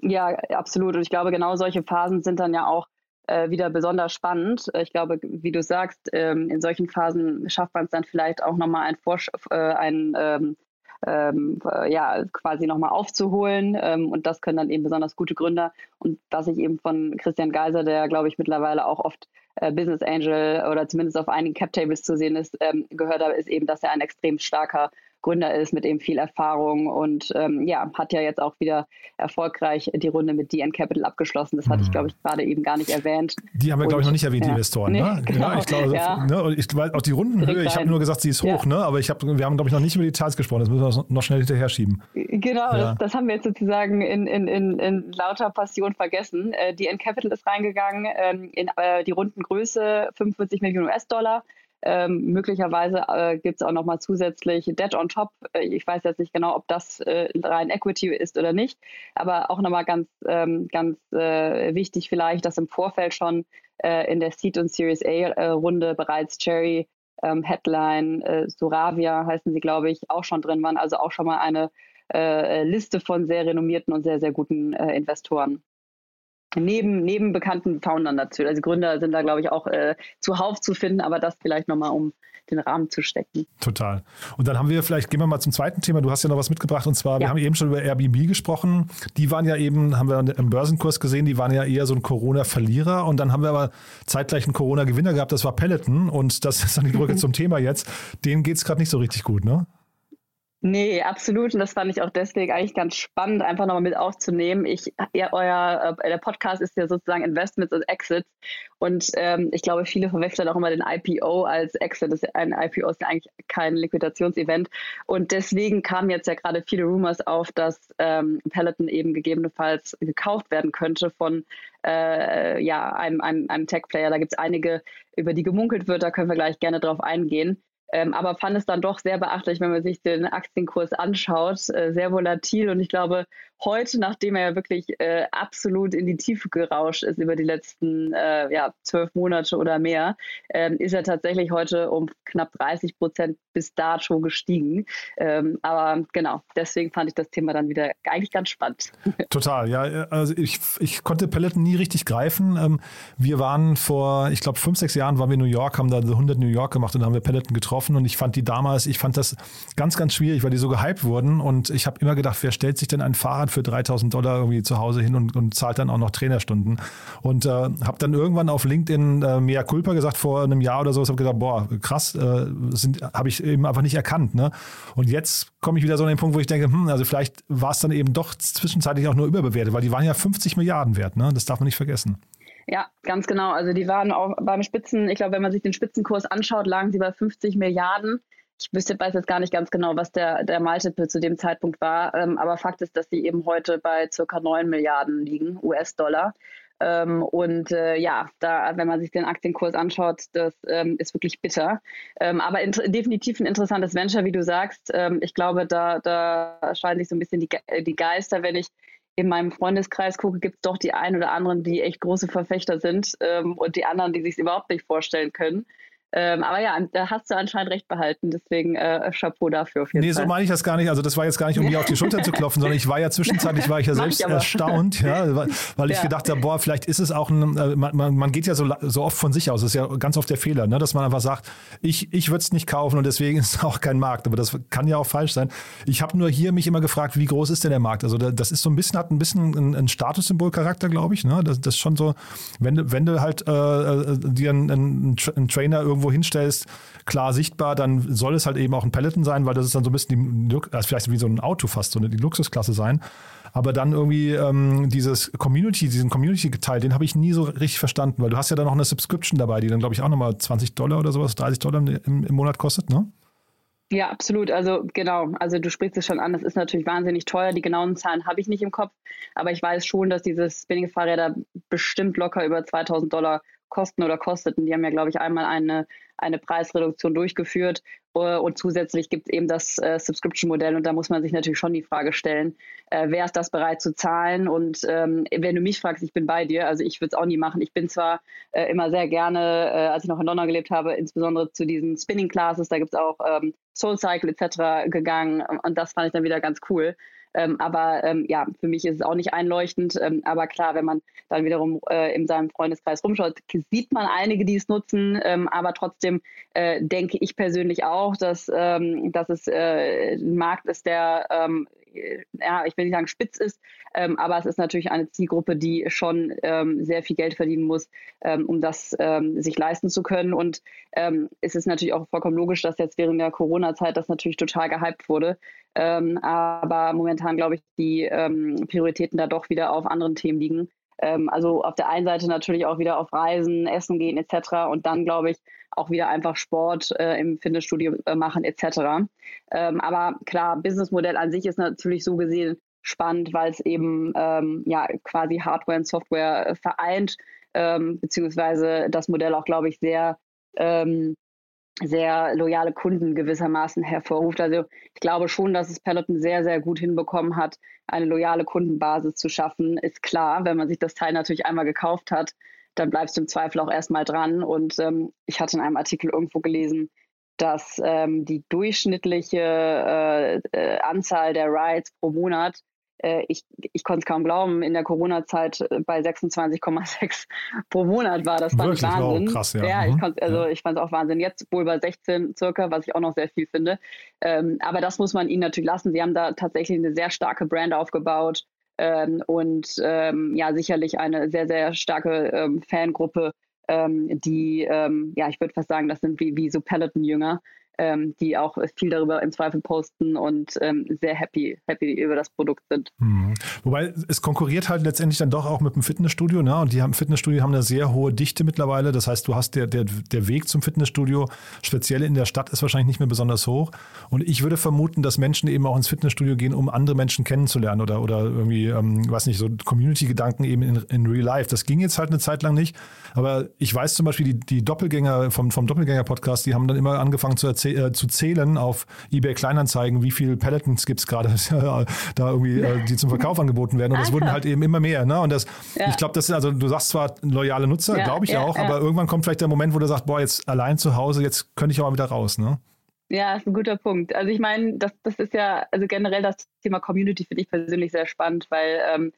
Ja, absolut. Und ich glaube, genau solche Phasen sind dann ja auch äh, wieder besonders spannend. Ich glaube, wie du sagst, ähm, in solchen Phasen schafft man es dann vielleicht auch nochmal ein, Vorsch äh, ein ähm, ähm, ja, quasi nochmal aufzuholen. Ähm, und das können dann eben besonders gute Gründer. Und was ich eben von Christian Geiser, der, glaube ich, mittlerweile auch oft äh, Business Angel oder zumindest auf einigen Cap Tables zu sehen ist, ähm, gehört habe, ist eben, dass er ein extrem starker Gründer ist mit eben viel Erfahrung und ähm, ja, hat ja jetzt auch wieder erfolgreich die Runde mit DN Capital abgeschlossen. Das hatte ich, mhm. glaube ich, gerade eben gar nicht erwähnt. Die haben wir, glaube ich, noch nicht erwähnt, ja. die Investoren. Nee, ne? genau. genau. Ich glaube, ja. ne, ich, auch die Rundenhöhe, ich habe nur gesagt, sie ist hoch, ja. ne? aber ich hab, wir haben, glaube ich, noch nicht über die Details gesprochen. Das müssen wir noch schnell hinterher schieben. Genau, das, das, haben wir jetzt sozusagen in, in, in, in lauter Passion vergessen. Äh, DN Capital ist reingegangen ähm, in äh, die Rundengröße 45 Millionen US-Dollar. Ähm, möglicherweise äh, gibt es auch nochmal zusätzlich Debt on top. Äh, ich weiß jetzt nicht genau, ob das äh, rein Equity ist oder nicht, aber auch nochmal ganz, ähm, ganz äh, wichtig vielleicht, dass im Vorfeld schon äh, in der Seed und Series A-Runde äh, bereits Cherry, ähm, Headline, Suravia heißen sie, glaube ich, auch schon drin waren. Also auch schon mal eine Liste von sehr renommierten und sehr, sehr guten Investoren neben, neben bekannten Foundern dazu. Also Gründer sind da, glaube ich, auch äh, zuhauf zu finden, aber das vielleicht nochmal, um den Rahmen zu stecken. Total. Und dann haben wir vielleicht, gehen wir mal zum zweiten Thema. Du hast ja noch was mitgebracht und zwar, ja. wir haben eben schon über Airbnb gesprochen. Die waren ja eben, haben wir im Börsenkurs gesehen, die waren ja eher so ein Corona-Verlierer und dann haben wir aber zeitgleich einen Corona-Gewinner gehabt, das war Peloton und das ist dann die Brücke [laughs] zum Thema jetzt. Denen geht es gerade nicht so richtig gut, ne? Nee, absolut. Und das fand ich auch deswegen eigentlich ganz spannend, einfach nochmal mit aufzunehmen. Ich, ja, euer, äh, der Podcast ist ja sozusagen Investments und Exits. Und ähm, ich glaube, viele verwechseln auch immer den IPO als Exit. Das ein IPO ist ja eigentlich kein Liquidationsevent. Und deswegen kamen jetzt ja gerade viele Rumors auf, dass ähm, Peloton eben gegebenenfalls gekauft werden könnte von äh, ja, einem, einem, einem Tech-Player. Da gibt es einige, über die gemunkelt wird. Da können wir gleich gerne drauf eingehen. Ähm, aber fand es dann doch sehr beachtlich, wenn man sich den Aktienkurs anschaut, äh, sehr volatil. Und ich glaube, heute, nachdem er ja wirklich äh, absolut in die Tiefe gerauscht ist über die letzten äh, ja, zwölf Monate oder mehr, ähm, ist er tatsächlich heute um knapp 30 Prozent bis dato gestiegen. Ähm, aber genau, deswegen fand ich das Thema dann wieder eigentlich ganz spannend. [laughs] Total, ja. Also ich, ich konnte Peloton nie richtig greifen. Ähm, wir waren vor, ich glaube, fünf, sechs Jahren waren wir in New York, haben da 100 New York gemacht und haben wir Peloton getroffen und ich fand die damals, ich fand das ganz, ganz schwierig, weil die so gehypt wurden und ich habe immer gedacht, wer stellt sich denn ein Fahrrad für 3000 Dollar irgendwie zu Hause hin und, und zahlt dann auch noch Trainerstunden. Und äh, habe dann irgendwann auf LinkedIn äh, Mea Culpa gesagt vor einem Jahr oder so. Ich habe gedacht, boah, krass, äh, habe ich eben einfach nicht erkannt. Ne? Und jetzt komme ich wieder so an den Punkt, wo ich denke, hm, also vielleicht war es dann eben doch zwischenzeitlich auch nur überbewertet, weil die waren ja 50 Milliarden wert. Ne? Das darf man nicht vergessen. Ja, ganz genau. Also die waren auch beim Spitzen, ich glaube, wenn man sich den Spitzenkurs anschaut, lagen sie bei 50 Milliarden ich wüsste, weiß jetzt gar nicht ganz genau, was der, der Multiple zu dem Zeitpunkt war, ähm, aber Fakt ist, dass sie eben heute bei circa 9 Milliarden liegen, US-Dollar. Ähm, und äh, ja, da, wenn man sich den Aktienkurs anschaut, das ähm, ist wirklich bitter. Ähm, aber definitiv ein interessantes Venture, wie du sagst. Ähm, ich glaube, da, da scheiden sich so ein bisschen die, die Geister, wenn ich in meinem Freundeskreis gucke, gibt es doch die einen oder anderen, die echt große Verfechter sind ähm, und die anderen, die sich überhaupt nicht vorstellen können. Ähm, aber ja, da hast du anscheinend recht behalten, deswegen äh, Chapeau dafür. Auf jeden nee, Fall. so meine ich das gar nicht. Also das war jetzt gar nicht, um mir auf die Schulter zu klopfen, sondern ich war ja zwischenzeitlich, war ich ja [laughs] selbst ich erstaunt, ja, [laughs] weil, weil ich ja. gedacht habe, boah, vielleicht ist es auch ein, äh, man, man geht ja so, so oft von sich aus, das ist ja ganz oft der Fehler, ne, dass man einfach sagt, ich, ich würde es nicht kaufen und deswegen [laughs] ist es auch kein Markt. Aber das kann ja auch falsch sein. Ich habe nur hier mich immer gefragt, wie groß ist denn der Markt? Also das ist so ein bisschen, hat ein bisschen ein, ein Statussymbolcharakter, glaube ich. Ne? Das, das ist schon so, wenn, wenn du halt äh, äh dir einen, einen, einen Trainer irgendwo hinstellst, klar sichtbar, dann soll es halt eben auch ein Peloton sein, weil das ist dann so ein bisschen die, also vielleicht wie so ein Auto fast, so eine die Luxusklasse sein. Aber dann irgendwie ähm, dieses Community, diesen Community-Teil, den habe ich nie so richtig verstanden, weil du hast ja dann noch eine Subscription dabei, die dann, glaube ich, auch nochmal 20 Dollar oder sowas, 30 Dollar im, im Monat kostet, ne? Ja, absolut. Also genau, also du sprichst es schon an, das ist natürlich wahnsinnig teuer. Die genauen Zahlen habe ich nicht im Kopf, aber ich weiß schon, dass diese Spinning-Fahrräder bestimmt locker über 2000 Dollar kosten oder kosteten. Die haben ja, glaube ich, einmal eine, eine Preisreduktion durchgeführt äh, und zusätzlich gibt es eben das äh, Subscription-Modell und da muss man sich natürlich schon die Frage stellen, äh, wer ist das bereit zu zahlen? Und ähm, wenn du mich fragst, ich bin bei dir, also ich würde es auch nie machen. Ich bin zwar äh, immer sehr gerne, äh, als ich noch in London gelebt habe, insbesondere zu diesen Spinning Classes, da gibt es auch ähm, Soul etc. gegangen und das fand ich dann wieder ganz cool. Ähm, aber ähm, ja, für mich ist es auch nicht einleuchtend. Ähm, aber klar, wenn man dann wiederum äh, in seinem Freundeskreis rumschaut, sieht man einige, die es nutzen. Ähm, aber trotzdem äh, denke ich persönlich auch, dass, ähm, dass es äh, ein Markt ist, der ähm, ja, ich will nicht sagen spitz ist, ähm, aber es ist natürlich eine Zielgruppe, die schon ähm, sehr viel Geld verdienen muss, ähm, um das ähm, sich leisten zu können. Und ähm, es ist natürlich auch vollkommen logisch, dass jetzt während der Corona-Zeit das natürlich total gehypt wurde. Ähm, aber momentan glaube ich, die Prioritäten da doch wieder auf anderen Themen liegen. Also auf der einen Seite natürlich auch wieder auf Reisen, Essen gehen etc. Und dann glaube ich auch wieder einfach Sport äh, im Fitnessstudio äh, machen etc. Ähm, aber klar, Businessmodell an sich ist natürlich so gesehen spannend, weil es eben ähm, ja quasi Hardware und Software äh, vereint, ähm, beziehungsweise das Modell auch, glaube ich, sehr ähm, sehr loyale Kunden gewissermaßen hervorruft. Also ich glaube schon, dass es Peloton sehr, sehr gut hinbekommen hat, eine loyale Kundenbasis zu schaffen. Ist klar, wenn man sich das Teil natürlich einmal gekauft hat, dann bleibst du im Zweifel auch erstmal dran. Und ähm, ich hatte in einem Artikel irgendwo gelesen, dass ähm, die durchschnittliche äh, äh, Anzahl der Rides pro Monat, ich, ich konnte es kaum glauben, in der Corona-Zeit äh, bei 26,6 [laughs] pro Monat war. Das fand Wirklich? ich Wahnsinn. Wow, krass, ja. ja, mhm. ich also ja. ich fand es auch Wahnsinn. Jetzt wohl bei 16 circa, was ich auch noch sehr viel finde. Ähm, aber das muss man ihnen natürlich lassen. Sie haben da tatsächlich eine sehr starke Brand aufgebaut ähm, und ähm, ja, sicherlich eine sehr, sehr starke ähm, Fangruppe, ähm, die, ähm, ja, ich würde fast sagen, das sind wie, wie so Peloton-Jünger, ähm, die auch viel darüber im Zweifel posten und ähm, sehr happy, happy über das Produkt sind. Mhm. Wobei es konkurriert halt letztendlich dann doch auch mit dem Fitnessstudio, ne? Und die haben Fitnessstudio haben eine sehr hohe Dichte mittlerweile. Das heißt, du hast der, der, der Weg zum Fitnessstudio, speziell in der Stadt, ist wahrscheinlich nicht mehr besonders hoch. Und ich würde vermuten, dass Menschen eben auch ins Fitnessstudio gehen, um andere Menschen kennenzulernen oder, oder irgendwie, ähm, weiß nicht, so Community-Gedanken eben in, in Real Life. Das ging jetzt halt eine Zeit lang nicht. Aber ich weiß zum Beispiel, die, die Doppelgänger vom, vom Doppelgänger-Podcast, die haben dann immer angefangen zu erzählen, äh, zu zählen auf eBay Kleinanzeigen, wie viele Pelotons gibt es gerade [laughs] da irgendwie, äh, die zum Verkauf angeboten werden. Und es wurden halt eben immer mehr. Ne? Und das, ja. ich glaube, das ist, also du sagst zwar loyale Nutzer, ja, glaube ich ja, auch, aber irgendwann kommt vielleicht der Moment, wo du sagst, boah, jetzt allein zu Hause, jetzt könnte ich auch mal wieder raus, ne? Ja, ist ein guter Punkt. Also ich meine, das, das ist ja, also generell das Thema Community finde ich persönlich sehr spannend, weil ähm,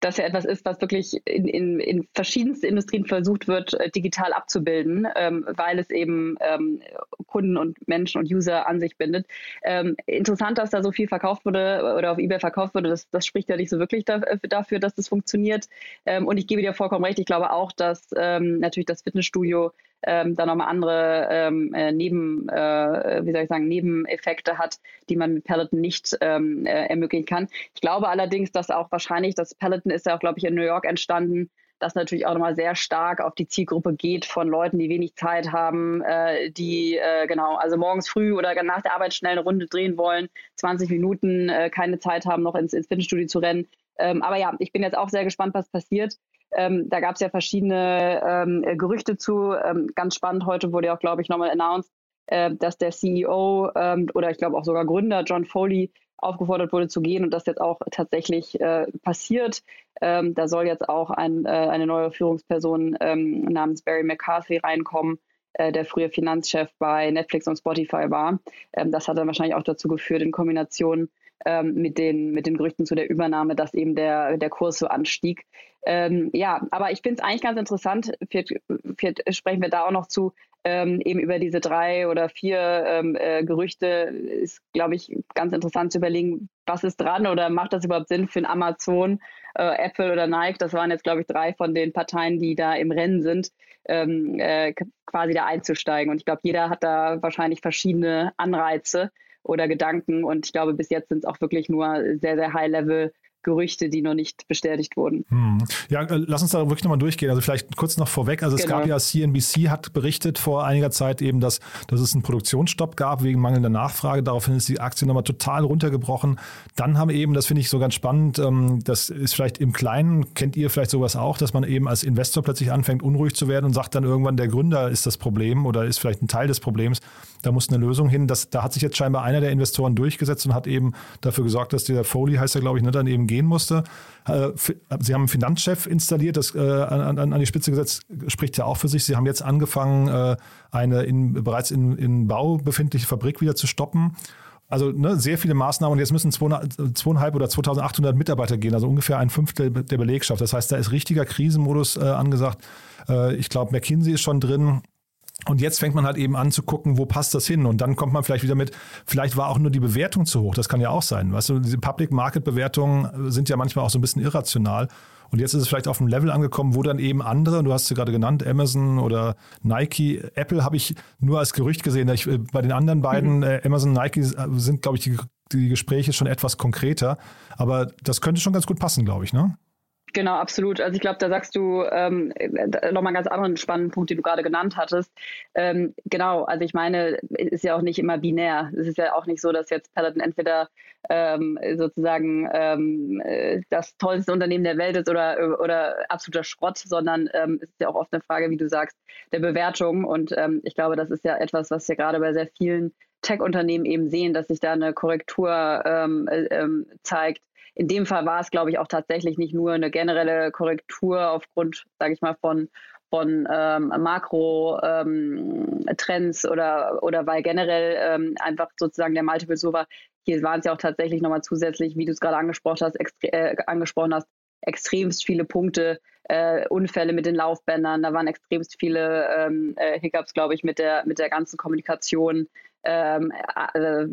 das ja etwas ist, was wirklich in, in, in verschiedensten Industrien versucht wird, äh, digital abzubilden, ähm, weil es eben ähm, Kunden und Menschen und User an sich bindet. Ähm, interessant, dass da so viel verkauft wurde oder auf eBay verkauft wurde, das, das spricht ja nicht so wirklich da, äh, dafür, dass das funktioniert. Ähm, und ich gebe dir vollkommen recht, ich glaube auch, dass ähm, natürlich das Fitnessstudio ähm, dann nochmal andere ähm, äh, Neben, äh, wie soll ich sagen, Nebeneffekte hat, die man mit Peloton nicht ähm, äh, ermöglichen kann. Ich glaube allerdings, dass auch wahrscheinlich, das Peloton ist ja auch, glaube ich, in New York entstanden, das natürlich auch nochmal sehr stark auf die Zielgruppe geht von Leuten, die wenig Zeit haben, äh, die äh, genau, also morgens früh oder nach der Arbeit schnell eine Runde drehen wollen, 20 Minuten äh, keine Zeit haben, noch ins, ins Fitnessstudio zu rennen. Ähm, aber ja, ich bin jetzt auch sehr gespannt, was passiert. Ähm, da gab es ja verschiedene ähm, Gerüchte zu. Ähm, ganz spannend, heute wurde ja auch, glaube ich, nochmal announced, äh, dass der CEO ähm, oder ich glaube auch sogar Gründer John Foley aufgefordert wurde zu gehen und das jetzt auch tatsächlich äh, passiert. Ähm, da soll jetzt auch ein, äh, eine neue Führungsperson ähm, namens Barry McCarthy reinkommen, äh, der früher Finanzchef bei Netflix und Spotify war. Das hat dann wahrscheinlich auch dazu geführt, in Kombination mit, den, mit den Gerüchten zu der Übernahme, dass eben der, der Kurs so anstieg. Ähm, ja, aber ich finde es eigentlich ganz interessant, vielleicht, vielleicht sprechen wir da auch noch zu, ähm, eben über diese drei oder vier ähm, äh, Gerüchte ist, glaube ich, ganz interessant zu überlegen, was ist dran oder macht das überhaupt Sinn für ein Amazon, äh, Apple oder Nike? Das waren jetzt, glaube ich, drei von den Parteien, die da im Rennen sind, ähm, äh, quasi da einzusteigen. Und ich glaube, jeder hat da wahrscheinlich verschiedene Anreize oder Gedanken. Und ich glaube, bis jetzt sind es auch wirklich nur sehr, sehr High-Level Gerüchte, die noch nicht bestätigt wurden. Hm. Ja, äh, lass uns da wirklich nochmal durchgehen. Also vielleicht kurz noch vorweg. Also es genau. gab ja, CNBC hat berichtet vor einiger Zeit eben, dass, dass es einen Produktionsstopp gab wegen mangelnder Nachfrage. Daraufhin ist die Aktie nochmal total runtergebrochen. Dann haben eben, das finde ich so ganz spannend, ähm, das ist vielleicht im Kleinen, kennt ihr vielleicht sowas auch, dass man eben als Investor plötzlich anfängt, unruhig zu werden und sagt dann irgendwann, der Gründer ist das Problem oder ist vielleicht ein Teil des Problems. Da muss eine Lösung hin. Das, da hat sich jetzt scheinbar einer der Investoren durchgesetzt und hat eben dafür gesorgt, dass der Foley, heißt er glaube ich, ne, dann eben gehen musste. Äh, Sie haben einen Finanzchef installiert, das äh, an, an, die Spitze gesetzt, spricht ja auch für sich. Sie haben jetzt angefangen, äh, eine in, bereits in, in Bau befindliche Fabrik wieder zu stoppen. Also ne, sehr viele Maßnahmen und jetzt müssen zweieinhalb oder 2800 Mitarbeiter gehen, also ungefähr ein Fünftel der Belegschaft. Das heißt, da ist richtiger Krisenmodus äh, angesagt. Äh, ich glaube, McKinsey ist schon drin. Und jetzt fängt man halt eben an zu gucken, wo passt das hin? Und dann kommt man vielleicht wieder mit, vielleicht war auch nur die Bewertung zu hoch. Das kann ja auch sein. Weißt du, diese Public Market Bewertungen sind ja manchmal auch so ein bisschen irrational. Und jetzt ist es vielleicht auf einem Level angekommen, wo dann eben andere, du hast sie gerade genannt, Amazon oder Nike, Apple habe ich nur als Gerücht gesehen. Ich, äh, bei den anderen beiden, mhm. äh, Amazon, Nike, äh, sind, glaube ich, die, die Gespräche schon etwas konkreter. Aber das könnte schon ganz gut passen, glaube ich, ne? Genau, absolut. Also ich glaube, da sagst du ähm, nochmal einen ganz anderen spannenden Punkt, den du gerade genannt hattest. Ähm, genau, also ich meine, ist ja auch nicht immer binär. Es ist ja auch nicht so, dass jetzt Peloton entweder ähm, sozusagen ähm, das tollste Unternehmen der Welt ist oder, oder absoluter Schrott, sondern ähm, es ist ja auch oft eine Frage, wie du sagst, der Bewertung. Und ähm, ich glaube, das ist ja etwas, was wir gerade bei sehr vielen Tech-Unternehmen eben sehen, dass sich da eine Korrektur ähm, äh, zeigt in dem Fall war es, glaube ich, auch tatsächlich nicht nur eine generelle Korrektur aufgrund, sage ich mal, von von ähm, Makro-Trends ähm, oder, oder weil generell ähm, einfach sozusagen der Multiple so war. Hier waren es ja auch tatsächlich nochmal zusätzlich, wie du es gerade angesprochen hast, äh, angesprochen hast, extremst viele Punkte, äh, Unfälle mit den Laufbändern, da waren extremst viele ähm, äh, Hiccups, glaube ich, mit der, mit der ganzen Kommunikation ähm, äh,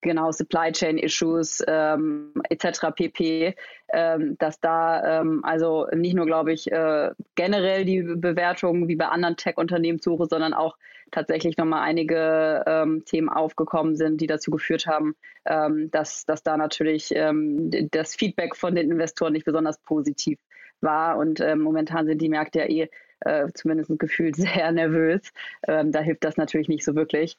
genau Supply Chain Issues ähm, etc. pp, ähm, dass da ähm, also nicht nur, glaube ich, äh, generell die Bewertung wie bei anderen Tech-Unternehmen suche, sondern auch tatsächlich nochmal einige ähm, Themen aufgekommen sind, die dazu geführt haben, ähm, dass, dass da natürlich das Feedback von den Investoren nicht besonders positiv war. Und äh, momentan sind die Märkte ja eh äh, zumindest gefühlt [laughs] sehr nervös. Ähm, da hilft das natürlich nicht so wirklich.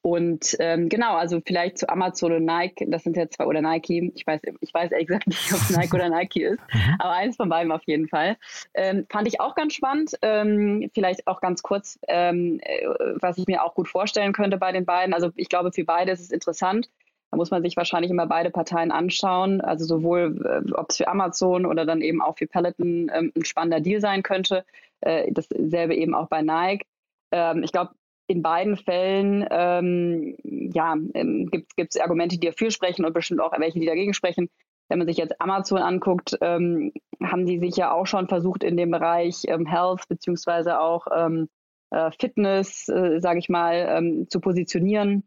Und ähm, genau, also vielleicht zu Amazon und Nike, das sind ja zwei, oder Nike, ich weiß, ich weiß ehrlich gesagt nicht, ob es Nike oder Nike ist, [laughs] mhm. aber eins von beiden auf jeden Fall. Ähm, fand ich auch ganz spannend. Ähm, vielleicht auch ganz kurz, ähm, äh, was ich mir auch gut vorstellen könnte bei den beiden. Also ich glaube, für beide ist es interessant. Da muss man sich wahrscheinlich immer beide Parteien anschauen. Also sowohl, äh, ob es für Amazon oder dann eben auch für Peloton ähm, ein spannender Deal sein könnte. Äh, dasselbe eben auch bei Nike. Ähm, ich glaube, in beiden Fällen ähm, ja, ähm, gibt es Argumente, die dafür sprechen und bestimmt auch welche, die dagegen sprechen. Wenn man sich jetzt Amazon anguckt, ähm, haben die sich ja auch schon versucht in dem Bereich ähm, Health beziehungsweise auch ähm, äh, Fitness, äh, sage ich mal, ähm, zu positionieren.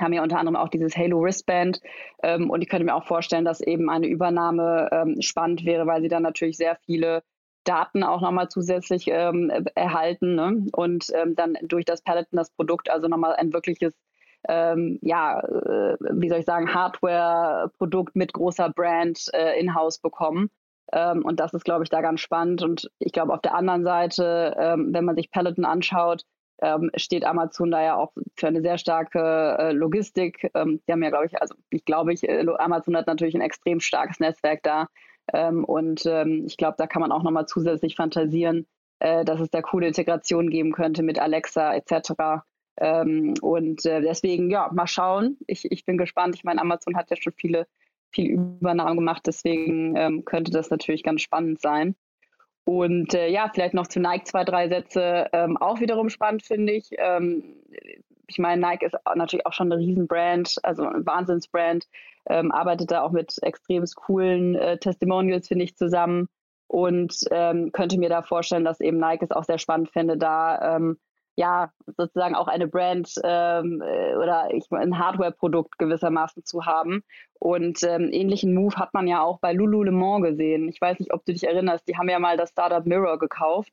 Haben ja unter anderem auch dieses Halo Wristband. Ähm, und ich könnte mir auch vorstellen, dass eben eine Übernahme ähm, spannend wäre, weil sie dann natürlich sehr viele Daten auch nochmal zusätzlich ähm, erhalten ne? und ähm, dann durch das Peloton das Produkt also nochmal ein wirkliches, ähm, ja, äh, wie soll ich sagen, Hardware-Produkt mit großer Brand äh, in-house bekommen. Ähm, und das ist, glaube ich, da ganz spannend. Und ich glaube, auf der anderen Seite, ähm, wenn man sich Peloton anschaut, ähm, steht Amazon da ja auch für eine sehr starke äh, Logistik. die haben ja, glaube ich, also ich glaube, ich, äh, Amazon hat natürlich ein extrem starkes Netzwerk da ähm, und ähm, ich glaube, da kann man auch nochmal zusätzlich fantasieren, äh, dass es da coole Integrationen geben könnte mit Alexa etc. Ähm, und äh, deswegen, ja, mal schauen. Ich, ich bin gespannt. Ich meine, Amazon hat ja schon viele, viele Übernahmen gemacht, deswegen ähm, könnte das natürlich ganz spannend sein. Und äh, ja, vielleicht noch zu Nike zwei, drei Sätze ähm, auch wiederum spannend, finde ich. Ähm, ich meine, Nike ist natürlich auch schon eine Riesenbrand, also ein Wahnsinnsbrand, ähm, arbeitet da auch mit extrem coolen äh, Testimonials, finde ich, zusammen und ähm, könnte mir da vorstellen, dass eben Nike es auch sehr spannend fände, da ähm, ja sozusagen auch eine Brand ähm, äh, oder ich, ein Hardware-Produkt gewissermaßen zu haben. Und ähm, ähnlichen Move hat man ja auch bei Lululemon gesehen. Ich weiß nicht, ob du dich erinnerst, die haben ja mal das Startup Mirror gekauft.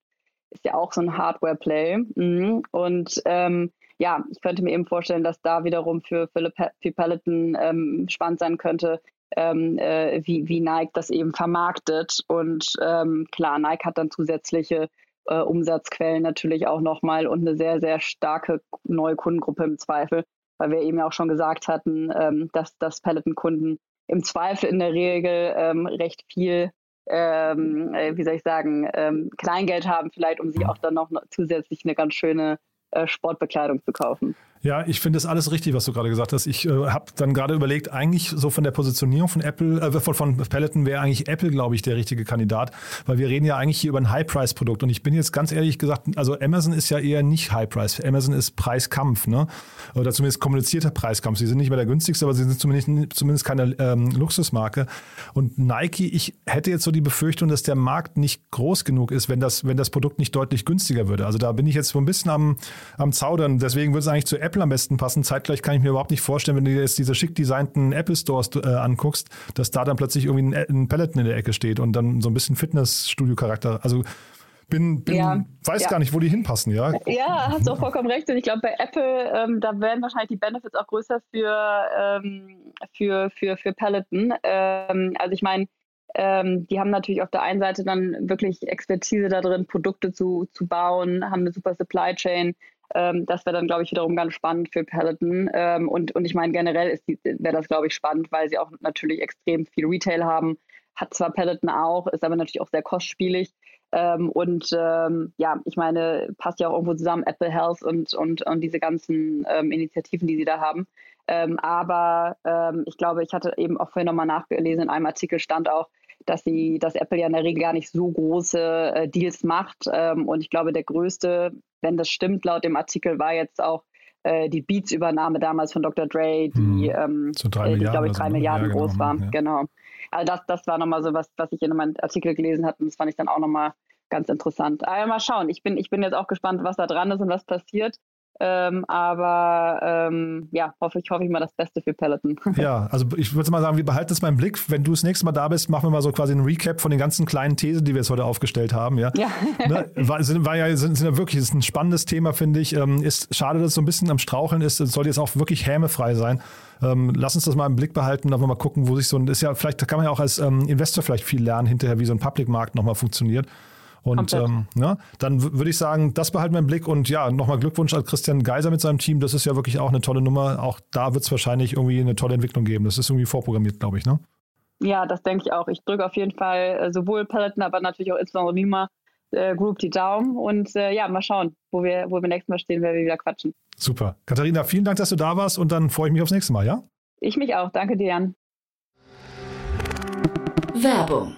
Ist ja auch so ein Hardware-Play. Mhm. Und ähm, ja, ich könnte mir eben vorstellen, dass da wiederum für Philip für Peloton ähm, spannend sein könnte, ähm, äh, wie, wie Nike das eben vermarktet. Und ähm, klar, Nike hat dann zusätzliche äh, Umsatzquellen natürlich auch nochmal und eine sehr, sehr starke neue Kundengruppe im Zweifel, weil wir eben auch schon gesagt hatten, ähm, dass, dass Peloton-Kunden im Zweifel in der Regel ähm, recht viel, ähm, äh, wie soll ich sagen, ähm, Kleingeld haben, vielleicht um sich auch dann noch zusätzlich eine ganz schöne Sportbekleidung zu kaufen. Ja, ich finde das alles richtig, was du gerade gesagt hast. Ich äh, habe dann gerade überlegt, eigentlich so von der Positionierung von Apple, äh, von, von Peloton wäre eigentlich Apple, glaube ich, der richtige Kandidat, weil wir reden ja eigentlich hier über ein High-Price-Produkt. Und ich bin jetzt ganz ehrlich gesagt, also Amazon ist ja eher nicht High-Price. Amazon ist Preiskampf, ne? Oder zumindest kommunizierter Preiskampf. Sie sind nicht mehr der günstigste, aber sie sind zumindest, zumindest keine ähm, Luxusmarke. Und Nike, ich hätte jetzt so die Befürchtung, dass der Markt nicht groß genug ist, wenn das, wenn das Produkt nicht deutlich günstiger würde. Also da bin ich jetzt so ein bisschen am, am Zaudern. Deswegen würde es eigentlich zu Apple Apple am besten passen. Zeitgleich kann ich mir überhaupt nicht vorstellen, wenn du dir jetzt diese schick designten Apple Stores äh, anguckst, dass da dann plötzlich irgendwie ein, ein Peloton in der Ecke steht und dann so ein bisschen Fitnessstudio-Charakter. Also bin, bin ja, weiß ja. gar nicht, wo die hinpassen, ja. Ja, hast du auch vollkommen recht. Und ich glaube, bei Apple, ähm, da werden wahrscheinlich die Benefits auch größer für, ähm, für, für, für Peloton. Ähm, also ich meine, ähm, die haben natürlich auf der einen Seite dann wirklich Expertise da drin, Produkte zu, zu bauen, haben eine super Supply Chain, ähm, das wäre dann, glaube ich, wiederum ganz spannend für Peloton. Ähm, und, und ich meine, generell wäre das, glaube ich, spannend, weil sie auch natürlich extrem viel Retail haben. Hat zwar Peloton auch, ist aber natürlich auch sehr kostspielig. Ähm, und ähm, ja, ich meine, passt ja auch irgendwo zusammen, Apple Health und, und, und diese ganzen ähm, Initiativen, die sie da haben. Ähm, aber ich glaube, ich hatte eben auch vorhin nochmal nachgelesen, in einem Artikel stand auch, dass sie, dass Apple ja in der Regel gar nicht so große äh, Deals macht. Ähm, und ich glaube, der größte, wenn das stimmt, laut dem Artikel war jetzt auch äh, die Beats-Übernahme damals von Dr. Dre, die, hm. ähm, so drei äh, die glaube ich, drei so, ne? Milliarden ja, groß genau, war. Ja. Genau. Also das, das war nochmal so was, was ich in meinem Artikel gelesen hatte. Und das fand ich dann auch nochmal ganz interessant. Aber mal schauen. Ich bin, ich bin jetzt auch gespannt, was da dran ist und was passiert. Ähm, aber ähm, ja, hoffe ich, hoffe ich mal das Beste für Peloton. [laughs] Ja, also ich würde mal sagen, wir behalten das mal im Blick. Wenn du das nächste Mal da bist, machen wir mal so quasi einen Recap von den ganzen kleinen Thesen, die wir jetzt heute aufgestellt haben. Ja, ja. [laughs] Ne, war, sind, war ja, sind, sind ja wirklich, ist ein spannendes Thema, finde ich. Ähm, ist schade, dass es so ein bisschen am Straucheln ist. Es soll jetzt auch wirklich hämefrei sein. Ähm, lass uns das mal im Blick behalten, dann mal gucken, wo sich so ein, ist ja, vielleicht kann man ja auch als ähm, Investor vielleicht viel lernen hinterher, wie so ein Public-Markt nochmal funktioniert. Und ähm, ja, dann würde ich sagen, das behalten wir im Blick. Und ja, nochmal Glückwunsch an Christian Geiser mit seinem Team. Das ist ja wirklich auch eine tolle Nummer. Auch da wird es wahrscheinlich irgendwie eine tolle Entwicklung geben. Das ist irgendwie vorprogrammiert, glaube ich, ne? Ja, das denke ich auch. Ich drücke auf jeden Fall äh, sowohl Peloton, aber natürlich auch insbesondere Nima äh, Group die Daumen. Und äh, ja, mal schauen, wo wir, wo wir nächstes Mal stehen, wenn wir wieder quatschen. Super. Katharina, vielen Dank, dass du da warst und dann freue ich mich aufs nächste Mal, ja? Ich mich auch. Danke dir, Jan. Werbung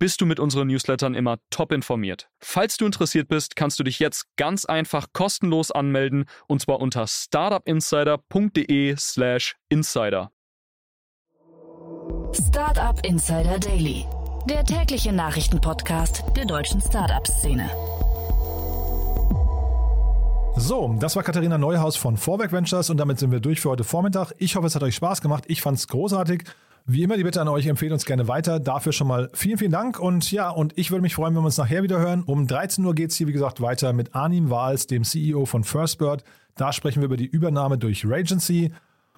bist du mit unseren Newslettern immer top informiert. Falls du interessiert bist, kannst du dich jetzt ganz einfach kostenlos anmelden und zwar unter startupinsider.de/slash insider. Startup Insider Daily, der tägliche Nachrichtenpodcast der deutschen Startup-Szene. So, das war Katharina Neuhaus von Vorwerk Ventures und damit sind wir durch für heute Vormittag. Ich hoffe, es hat euch Spaß gemacht. Ich fand es großartig. Wie immer die Bitte an euch, empfehlt uns gerne weiter. Dafür schon mal vielen, vielen Dank. Und ja, und ich würde mich freuen, wenn wir uns nachher wieder hören. Um 13 Uhr geht es hier, wie gesagt, weiter mit Arnim Wahls, dem CEO von Firstbird. Da sprechen wir über die Übernahme durch Regency.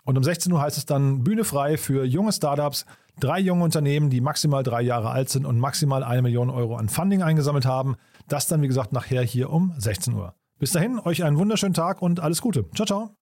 Und um 16 Uhr heißt es dann Bühne frei für junge Startups. Drei junge Unternehmen, die maximal drei Jahre alt sind und maximal eine Million Euro an Funding eingesammelt haben. Das dann, wie gesagt, nachher hier um 16 Uhr. Bis dahin, euch einen wunderschönen Tag und alles Gute. Ciao, ciao.